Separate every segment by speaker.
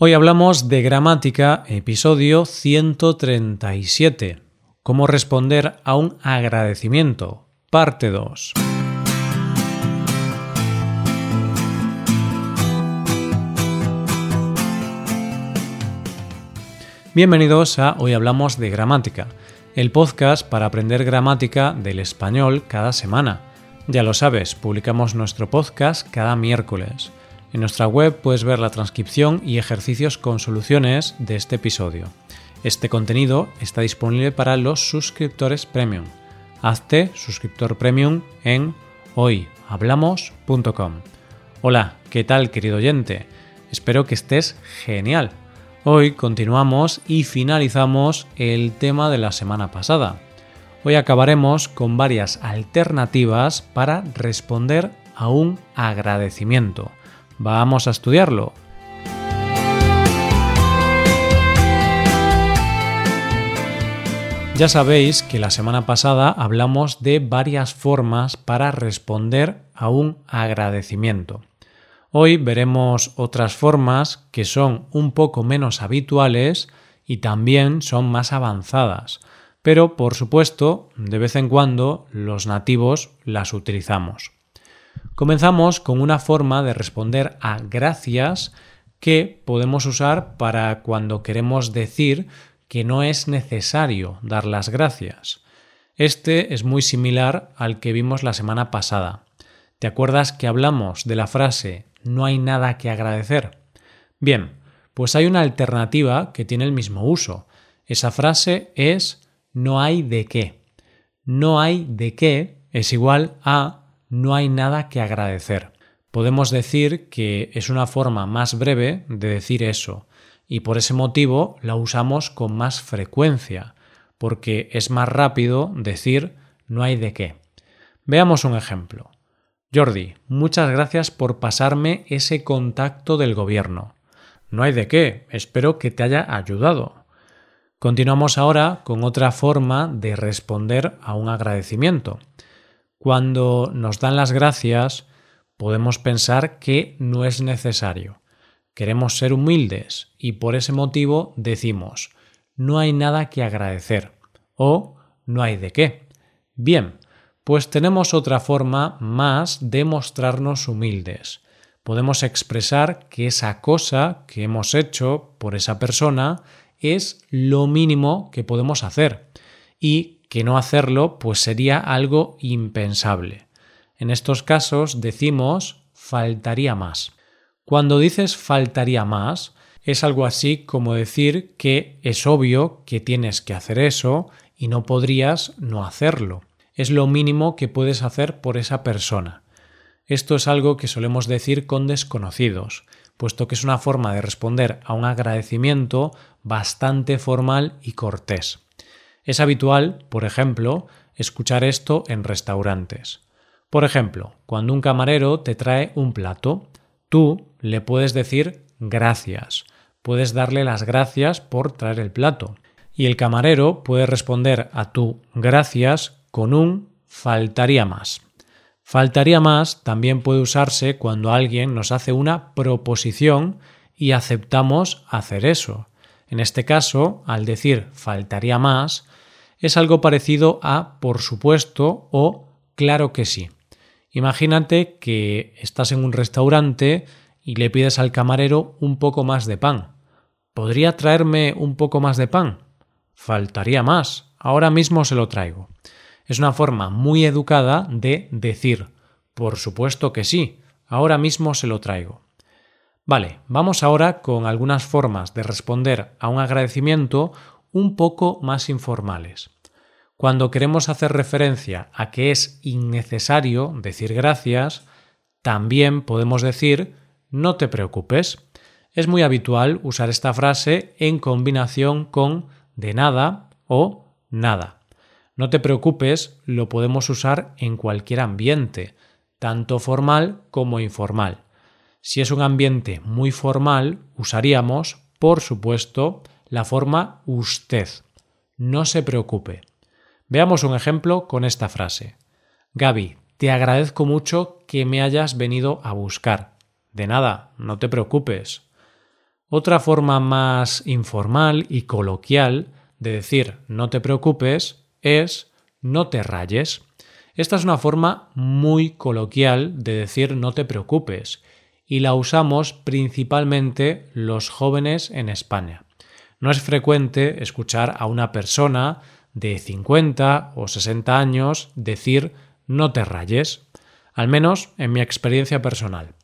Speaker 1: Hoy hablamos de gramática, episodio 137. Cómo responder a un agradecimiento, parte 2. Bienvenidos a Hoy Hablamos de Gramática, el podcast para aprender gramática del español cada semana. Ya lo sabes, publicamos nuestro podcast cada miércoles. En nuestra web puedes ver la transcripción y ejercicios con soluciones de este episodio. Este contenido está disponible para los suscriptores premium. Hazte suscriptor premium en hoyhablamos.com. Hola, ¿qué tal querido oyente? Espero que estés genial. Hoy continuamos y finalizamos el tema de la semana pasada. Hoy acabaremos con varias alternativas para responder a un agradecimiento. Vamos a estudiarlo. Ya sabéis que la semana pasada hablamos de varias formas para responder a un agradecimiento. Hoy veremos otras formas que son un poco menos habituales y también son más avanzadas, pero por supuesto de vez en cuando los nativos las utilizamos. Comenzamos con una forma de responder a gracias que podemos usar para cuando queremos decir que no es necesario dar las gracias. Este es muy similar al que vimos la semana pasada. ¿Te acuerdas que hablamos de la frase no hay nada que agradecer? Bien, pues hay una alternativa que tiene el mismo uso. Esa frase es no hay de qué. No hay de qué es igual a no hay nada que agradecer. Podemos decir que es una forma más breve de decir eso, y por ese motivo la usamos con más frecuencia, porque es más rápido decir no hay de qué. Veamos un ejemplo. Jordi, muchas gracias por pasarme ese contacto del gobierno. No hay de qué, espero que te haya ayudado. Continuamos ahora con otra forma de responder a un agradecimiento. Cuando nos dan las gracias, podemos pensar que no es necesario. Queremos ser humildes y por ese motivo decimos no hay nada que agradecer o no hay de qué. Bien, pues tenemos otra forma más de mostrarnos humildes. Podemos expresar que esa cosa que hemos hecho por esa persona es lo mínimo que podemos hacer y que no hacerlo pues sería algo impensable. En estos casos decimos faltaría más. Cuando dices faltaría más, es algo así como decir que es obvio que tienes que hacer eso y no podrías no hacerlo. Es lo mínimo que puedes hacer por esa persona. Esto es algo que solemos decir con desconocidos, puesto que es una forma de responder a un agradecimiento bastante formal y cortés. Es habitual, por ejemplo, escuchar esto en restaurantes. Por ejemplo, cuando un camarero te trae un plato, tú le puedes decir gracias. Puedes darle las gracias por traer el plato. Y el camarero puede responder a tu gracias con un faltaría más. Faltaría más también puede usarse cuando alguien nos hace una proposición y aceptamos hacer eso. En este caso, al decir faltaría más, es algo parecido a por supuesto o claro que sí. Imagínate que estás en un restaurante y le pides al camarero un poco más de pan. ¿Podría traerme un poco más de pan? Faltaría más. Ahora mismo se lo traigo. Es una forma muy educada de decir, por supuesto que sí, ahora mismo se lo traigo. Vale, vamos ahora con algunas formas de responder a un agradecimiento un poco más informales. Cuando queremos hacer referencia a que es innecesario decir gracias, también podemos decir no te preocupes. Es muy habitual usar esta frase en combinación con de nada o nada. No te preocupes lo podemos usar en cualquier ambiente, tanto formal como informal. Si es un ambiente muy formal, usaríamos, por supuesto, la forma usted. No se preocupe. Veamos un ejemplo con esta frase. Gaby, te agradezco mucho que me hayas venido a buscar. De nada, no te preocupes. Otra forma más informal y coloquial de decir no te preocupes es no te rayes. Esta es una forma muy coloquial de decir no te preocupes y la usamos principalmente los jóvenes en España. No es frecuente escuchar a una persona de 50 o 60 años decir no te rayes, al menos en mi experiencia personal.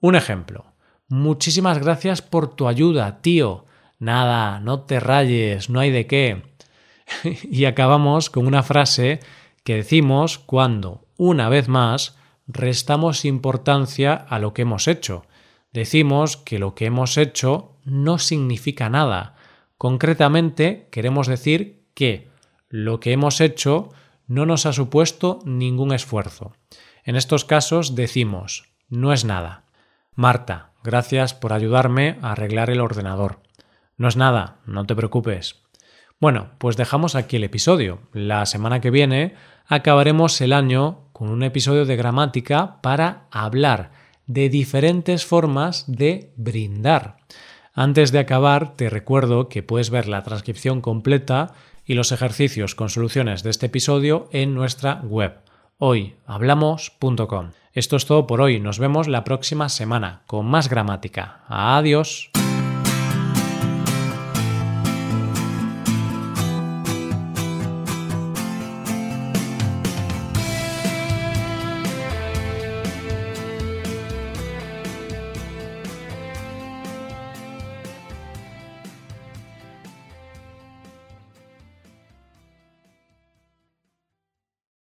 Speaker 1: Un ejemplo. Muchísimas gracias por tu ayuda, tío. Nada, no te rayes, no hay de qué. y acabamos con una frase que decimos cuando, una vez más, restamos importancia a lo que hemos hecho. Decimos que lo que hemos hecho no significa nada. Concretamente, queremos decir que lo que hemos hecho no nos ha supuesto ningún esfuerzo. En estos casos decimos no es nada. Marta, gracias por ayudarme a arreglar el ordenador. No es nada, no te preocupes. Bueno, pues dejamos aquí el episodio. La semana que viene acabaremos el año con un episodio de gramática para hablar de diferentes formas de brindar. Antes de acabar, te recuerdo que puedes ver la transcripción completa y los ejercicios con soluciones de este episodio en nuestra web hoyhablamos.com. Esto es todo por hoy. Nos vemos la próxima semana con más gramática. Adiós.